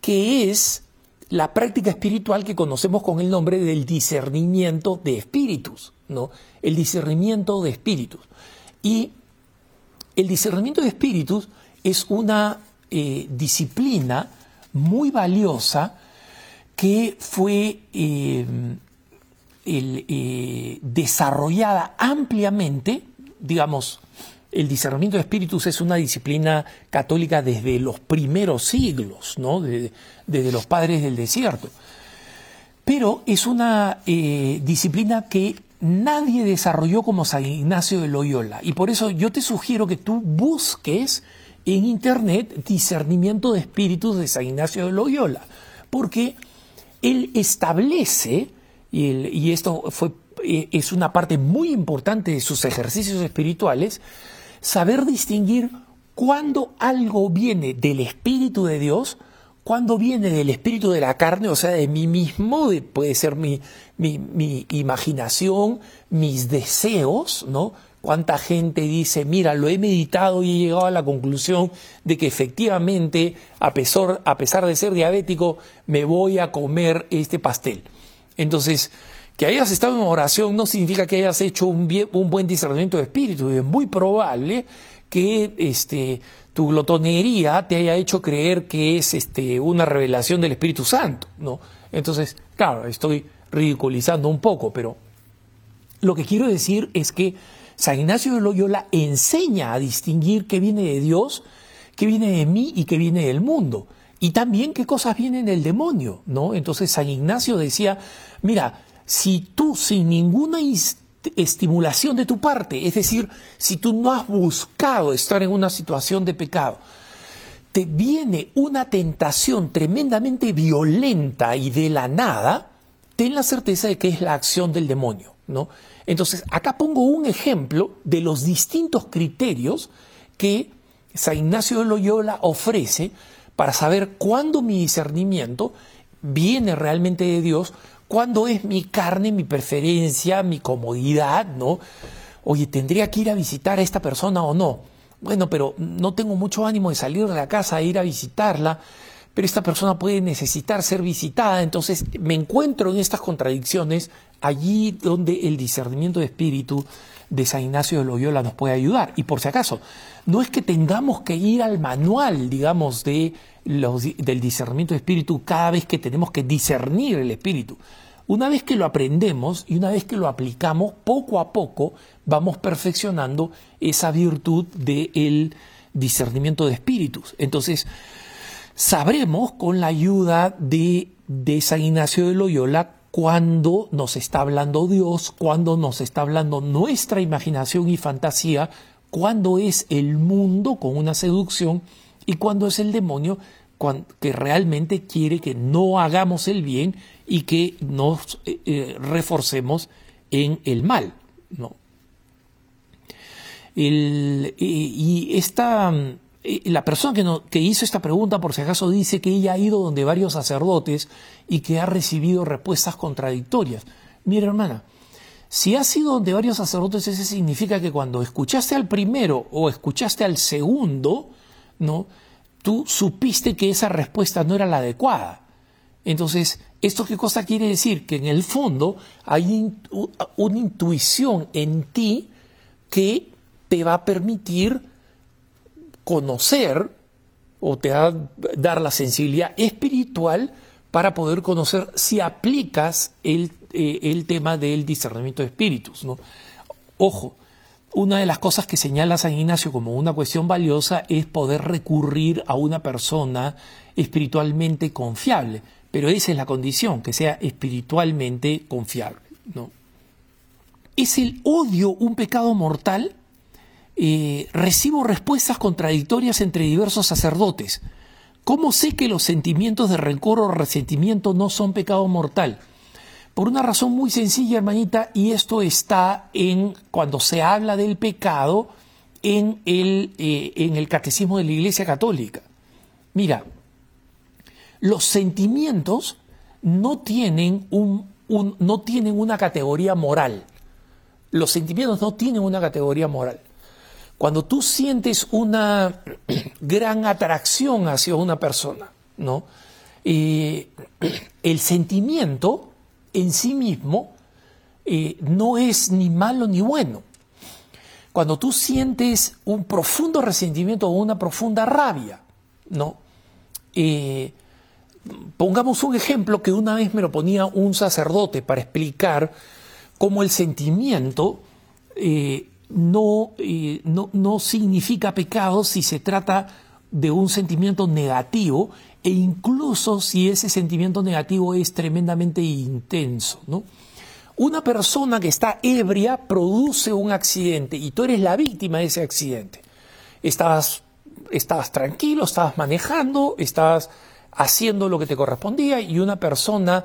que es la práctica espiritual que conocemos con el nombre del discernimiento de espíritus, ¿no? El discernimiento de espíritus. Y el discernimiento de espíritus es una eh, disciplina muy valiosa que fue eh, eh, desarrollada ampliamente, digamos, el discernimiento de espíritus es una disciplina católica desde los primeros siglos, ¿no? desde los padres del desierto. Pero es una eh, disciplina que nadie desarrolló como San Ignacio de Loyola. Y por eso yo te sugiero que tú busques en Internet discernimiento de espíritus de San Ignacio de Loyola. Porque él establece y, esto fue, eh, es una parte muy importante de sus ejercicios espirituales, saber distinguir cuándo algo viene del Espíritu de Dios, cuándo viene del Espíritu de la carne, o sea, de mí mismo, puede ser mi, mi, imaginación, mis deseos, ¿no? ¿Cuánta gente dice, mira, lo he meditado y he llegado a la conclusión de que efectivamente, a pesar, de ser diabético, me voy a comer este pastel? Entonces, que hayas estado en oración no significa que hayas hecho un, un buen discernimiento de espíritu. Es muy probable que este, tu glotonería te haya hecho creer que es este, una revelación del Espíritu Santo. ¿no? Entonces, claro, estoy ridiculizando un poco, pero lo que quiero decir es que San Ignacio de Loyola enseña a distinguir qué viene de Dios, qué viene de mí y qué viene del mundo. Y también qué cosas vienen del demonio, ¿no? Entonces San Ignacio decía, mira, si tú sin ninguna estimulación de tu parte, es decir, si tú no has buscado estar en una situación de pecado, te viene una tentación tremendamente violenta y de la nada, ten la certeza de que es la acción del demonio, ¿no? Entonces, acá pongo un ejemplo de los distintos criterios que San Ignacio de Loyola ofrece para saber cuándo mi discernimiento viene realmente de Dios, cuándo es mi carne, mi preferencia, mi comodidad, ¿no? Oye, ¿tendría que ir a visitar a esta persona o no? Bueno, pero no tengo mucho ánimo de salir de la casa e ir a visitarla, pero esta persona puede necesitar ser visitada, entonces me encuentro en estas contradicciones allí donde el discernimiento de espíritu de San Ignacio de Loyola nos puede ayudar. Y por si acaso, no es que tengamos que ir al manual, digamos, de los, del discernimiento de espíritu cada vez que tenemos que discernir el espíritu. Una vez que lo aprendemos y una vez que lo aplicamos, poco a poco vamos perfeccionando esa virtud del discernimiento de espíritus. Entonces, sabremos con la ayuda de, de San Ignacio de Loyola cuando nos está hablando Dios, cuando nos está hablando nuestra imaginación y fantasía, cuando es el mundo con una seducción y cuando es el demonio que realmente quiere que no hagamos el bien y que nos eh, eh, reforcemos en el mal. ¿no? y esta la persona que, que, hizo esta pregunta, por si acaso, dice que ella ha ido donde varios sacerdotes y que ha recibido respuestas contradictorias. Mira, hermana, si has ido donde varios sacerdotes, eso significa que cuando escuchaste al primero o escuchaste al segundo, ¿no? Tú supiste que esa respuesta no era la adecuada. Entonces, ¿esto qué cosa quiere decir? Que en el fondo hay una intuición en ti que te va a permitir conocer o te va a dar la sensibilidad espiritual para poder conocer si aplicas el, eh, el tema del discernimiento de espíritus. ¿no? Ojo, una de las cosas que señala San Ignacio como una cuestión valiosa es poder recurrir a una persona espiritualmente confiable, pero esa es la condición, que sea espiritualmente confiable. ¿no? ¿Es el odio un pecado mortal? Eh, recibo respuestas contradictorias entre diversos sacerdotes. ¿Cómo sé que los sentimientos de rencor o resentimiento no son pecado mortal? Por una razón muy sencilla, hermanita, y esto está en cuando se habla del pecado en el, eh, en el catecismo de la Iglesia Católica. Mira, los sentimientos no tienen, un, no tienen una categoría moral. Los sentimientos no tienen una categoría moral. Cuando tú sientes una gran atracción hacia una persona, ¿no? Eh, el sentimiento en sí mismo eh, no es ni malo ni bueno. Cuando tú sientes un profundo resentimiento o una profunda rabia, ¿no? Eh, pongamos un ejemplo que una vez me lo ponía un sacerdote para explicar cómo el sentimiento no, eh, no, no significa pecado si se trata de un sentimiento negativo e incluso si ese sentimiento negativo es tremendamente intenso. ¿no? Una persona que está ebria produce un accidente y tú eres la víctima de ese accidente. Estabas, estabas tranquilo, estabas manejando, estabas haciendo lo que te correspondía y una persona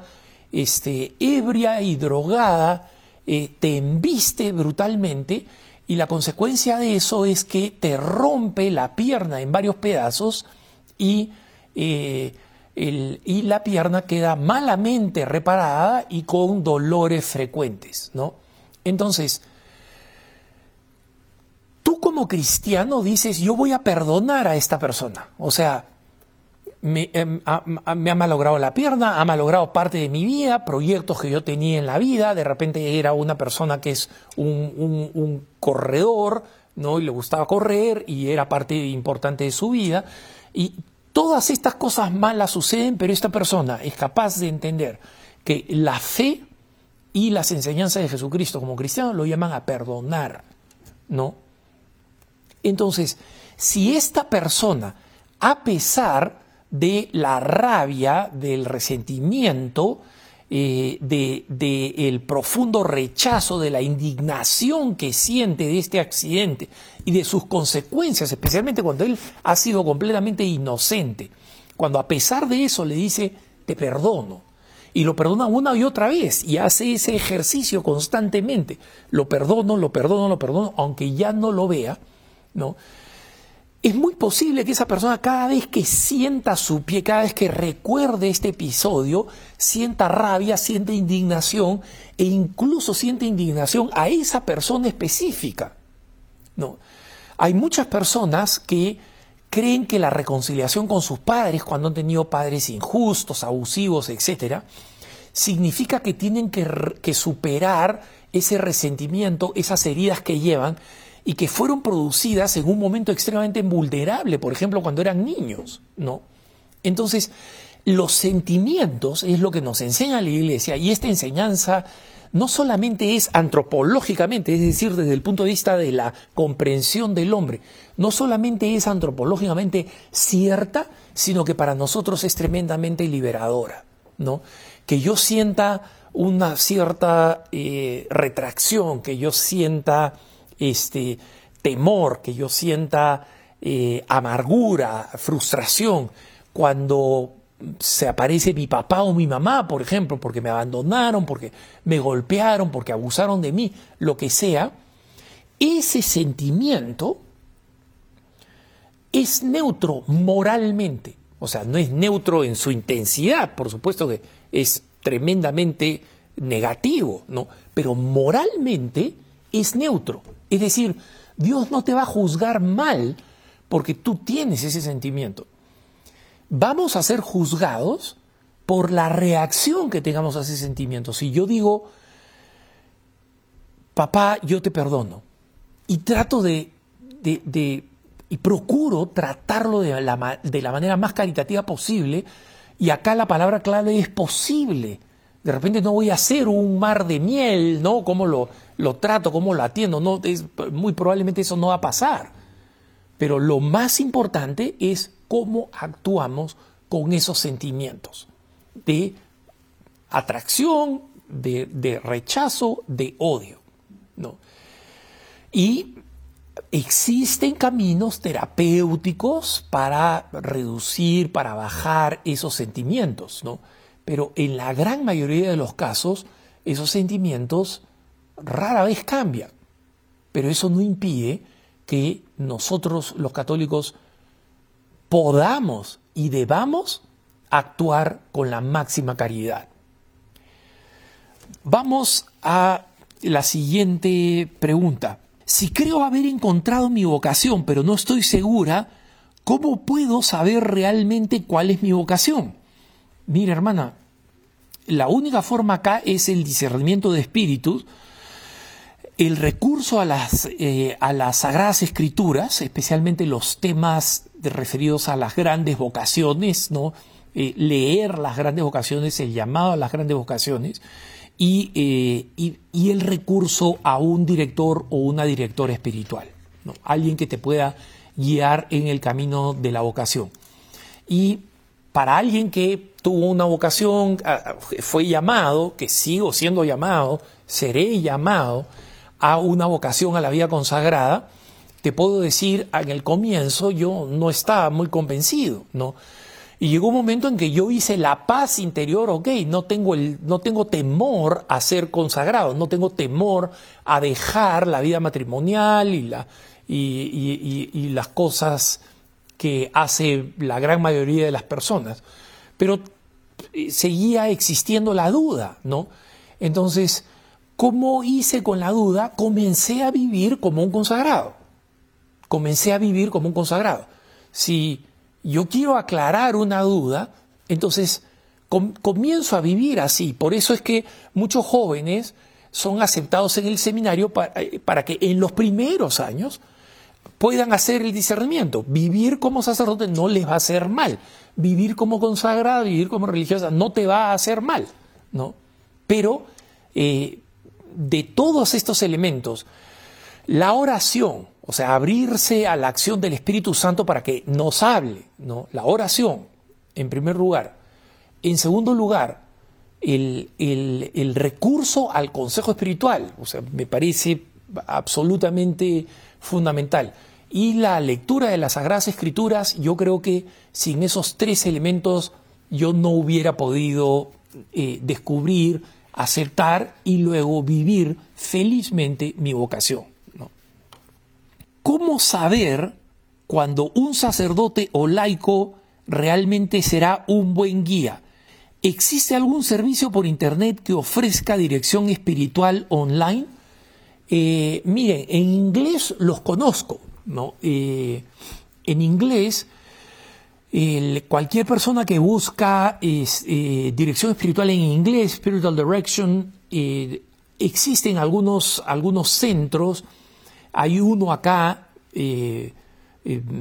este, ebria y drogada eh, te embiste brutalmente y la consecuencia de eso es que te rompe la pierna en varios pedazos y, eh, y la pierna queda malamente reparada y con dolores frecuentes. ¿no? Entonces, como cristiano dices, yo voy a perdonar a esta persona. O sea, me, em, ha, malogrado la pierna, ha malogrado parte de mi vida, proyectos que yo tenía en la vida, de repente era una persona que es un, corredor, ¿no? Y le gustaba correr y era parte importante de su vida. Y todas estas cosas malas suceden, pero esta persona es capaz de entender que la fe y las enseñanzas de Jesucristo como cristiano lo llaman a perdonar, ¿no? Entonces, si esta persona, a pesar de la rabia, del resentimiento, eh, de, el profundo rechazo, de la indignación que siente de este accidente y de sus consecuencias, especialmente cuando él ha sido completamente inocente, cuando a pesar de eso le dice, te perdono, y lo perdona una y otra vez y hace ese ejercicio constantemente, lo perdono, lo perdono, lo perdono, aunque ya no lo vea, ¿no? Es muy posible que esa persona cada vez que sienta su pie, cada vez que recuerde este episodio, sienta rabia, siente indignación e incluso siente indignación a esa persona específica. No. Hay muchas personas que creen que la reconciliación con sus padres, cuando han tenido padres injustos, abusivos, etc., significa que tienen que superar ese resentimiento, esas heridas que llevan y que fueron producidas en un momento extremadamente vulnerable, por ejemplo, cuando eran niños, ¿no? Entonces, los sentimientos es lo que nos enseña la iglesia y esta enseñanza no solamente es antropológicamente, es decir, desde el punto de vista de la comprensión del hombre, no solamente es antropológicamente cierta, sino que para nosotros es tremendamente liberadora, ¿no? Que yo sienta una cierta eh, retracción, que yo sienta este temor, que yo sienta eh, amargura, frustración, cuando se aparece mi papá o mi mamá, por ejemplo, porque me abandonaron, porque me golpearon, porque abusaron de mí, lo que sea, ese sentimiento es neutro moralmente. O sea, no es neutro en su intensidad, por supuesto que es tremendamente negativo, ¿no? Pero moralmente es neutro. Es decir, Dios no te va a juzgar mal porque tú tienes ese sentimiento. Vamos a ser juzgados por la reacción que tengamos a ese sentimiento. Si yo digo, papá, yo te perdono, y trato de, y procuro tratarlo de la, de la manera más caritativa posible, y acá la palabra clave es posible. De repente no voy a hacer un mar de miel, ¿no? ¿Cómo lo, trato, cómo lo atiendo? No, es, muy probablemente eso no va a pasar. Pero lo más importante es cómo actuamos con esos sentimientos de atracción, de, rechazo, de odio. ¿no? Y existen caminos terapéuticos para reducir, para bajar esos sentimientos, ¿no? Pero en la gran mayoría de los casos esos sentimientos rara vez cambian. Pero eso no impide que nosotros los católicos podamos y debamos actuar con la máxima caridad. Vamos a la siguiente pregunta. Si creo haber encontrado mi vocación, pero no estoy segura, ¿cómo puedo saber realmente cuál es mi vocación? Mira, hermana, la única forma acá es el discernimiento de espíritus, el recurso a las, eh, a las sagradas escrituras, especialmente los temas referidos a las grandes vocaciones, ¿no? Eh, leer las grandes vocaciones, el llamado a las grandes vocaciones, y, eh, y, y, el recurso a un director o una directora espiritual, ¿no? alguien que te pueda guiar en el camino de la vocación. Y para alguien que tuvo una vocación, fue llamado, que sigo siendo llamado, seré llamado a una vocación a la vida consagrada, te puedo decir, en el comienzo yo no estaba muy convencido, ¿no? Y llegó un momento en que yo hice la paz interior, ok, no tengo, el, no tengo temor a ser consagrado, no tengo temor a dejar la vida matrimonial y, la, y las cosas que hace la gran mayoría de las personas, pero seguía existiendo la duda, ¿no? Entonces, ¿cómo hice con la duda? Comencé a vivir como un consagrado. comencé a vivir como un consagrado. Si yo quiero aclarar una duda, entonces comienzo a vivir así. Por eso es que muchos jóvenes son aceptados en el seminario eh, para, que en los primeros años puedan hacer el discernimiento. Vivir como sacerdote no les va a hacer mal. Vivir como consagrado, vivir como religiosa no te va a hacer mal, ¿no? Pero eh, de todos estos elementos, la oración, o sea, abrirse a la acción del Espíritu Santo para que nos hable, ¿no? La oración, en primer lugar. En segundo lugar, el, el, recurso al consejo espiritual, o sea, me parece absolutamente fundamental. Y la lectura de las Sagradas Escrituras, yo creo que sin esos tres elementos yo no hubiera podido eh, descubrir, aceptar y luego vivir felizmente mi vocación. ¿Cómo saber cuando un sacerdote o laico realmente será un buen guía? ¿Existe algún servicio por Internet que ofrezca dirección espiritual online? Eh, miren, en inglés los conozco, ¿no? Eh, en inglés, cualquier persona que busca eh, dirección espiritual en inglés, Spiritual Direction, existen algunos, algunos centros, hay uno acá,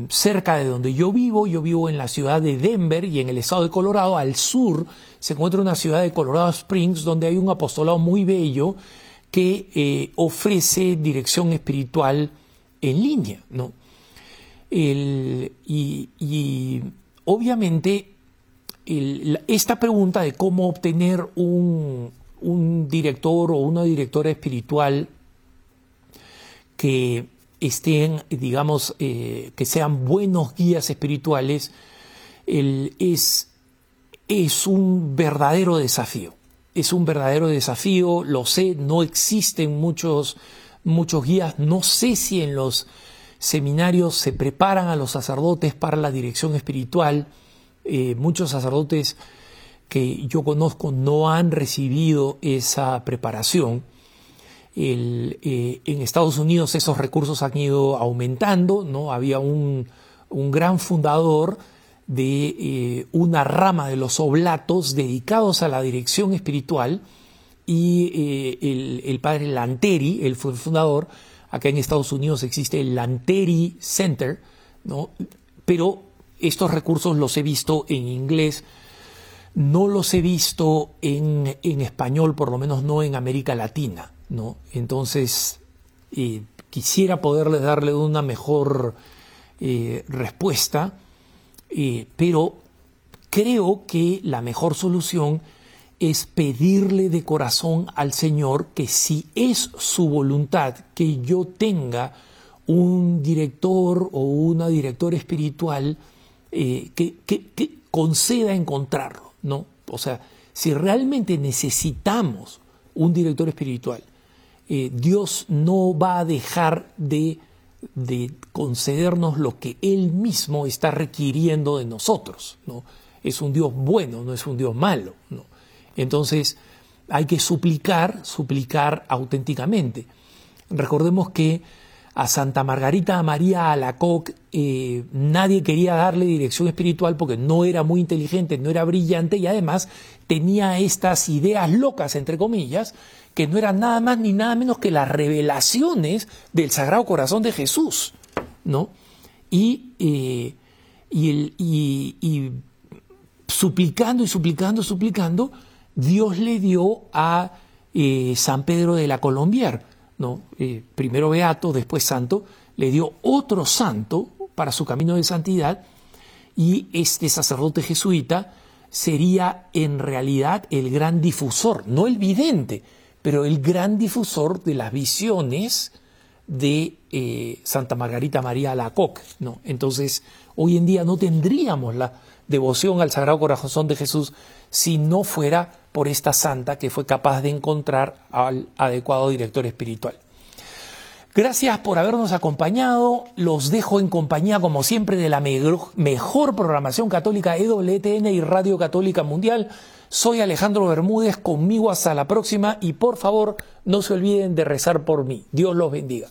cerca de donde yo vivo, yo vivo en la ciudad de Denver y en el estado de Colorado, al sur se encuentra una ciudad de Colorado Springs donde hay un apostolado muy bello que eh, ofrece dirección espiritual en línea, ¿no? y, obviamente esta pregunta de cómo obtener un, un director o una directora espiritual que estén, digamos, eh, que sean buenos guías espirituales, es, es un verdadero desafío. Es un verdadero desafío, lo sé, no existen muchos, muchos guías, no sé si en los seminarios se preparan a los sacerdotes para la dirección espiritual. Eh, muchos sacerdotes que yo conozco no han recibido esa preparación. Eh, en Estados Unidos esos recursos han ido aumentando, ¿no? Había un, gran fundador de eh, una rama de los oblatos dedicados a la dirección espiritual y eh, el, padre Lanteri, el fundador, acá en Estados Unidos existe el Lanteri Center, ¿no? pero estos recursos los he visto en inglés, no los he visto en, en español, por lo menos no en América Latina. ¿no? Entonces, eh, quisiera poderle darle una mejor respuesta, eh, pero creo que la mejor solución es pedirle de corazón al Señor que si es su voluntad que yo tenga un director o una directora espiritual, que, que, conceda encontrarlo, ¿no? O sea, si realmente necesitamos un director espiritual, eh, Dios no va a dejar de, concedernos lo que Él mismo está requiriendo de nosotros. ¿no? Es un Dios bueno, no es un Dios malo. ¿no? Entonces hay que suplicar, suplicar auténticamente. Recordemos que a Santa Margarita María Alacoc eh, nadie quería darle dirección espiritual porque no era muy inteligente, no era brillante y además tenía estas ideas locas, entre comillas, que no eran nada más ni nada menos que las revelaciones del Sagrado Corazón de Jesús, ¿no? Y, eh, y, suplicando y suplicando, suplicando, Dios le dio a eh, San Pedro de la Colombier, ¿no? Eh, primero beato, después santo, le dio otro santo para su camino de santidad y este sacerdote jesuita sería en realidad el gran difusor, no el vidente, pero el gran difusor de las visiones de eh, Santa Margarita María Alacoque. ¿no? Entonces, hoy en día no tendríamos la devoción al Sagrado Corazón de Jesús si no fuera por esta santa que fue capaz de encontrar al adecuado director espiritual. Gracias por habernos acompañado. Los dejo en compañía, como siempre, de la mejor programación católica EWTN y Radio Católica Mundial. Soy Alejandro Bermúdez, conmigo hasta la próxima y por favor no se olviden de rezar por mí. Dios los bendiga.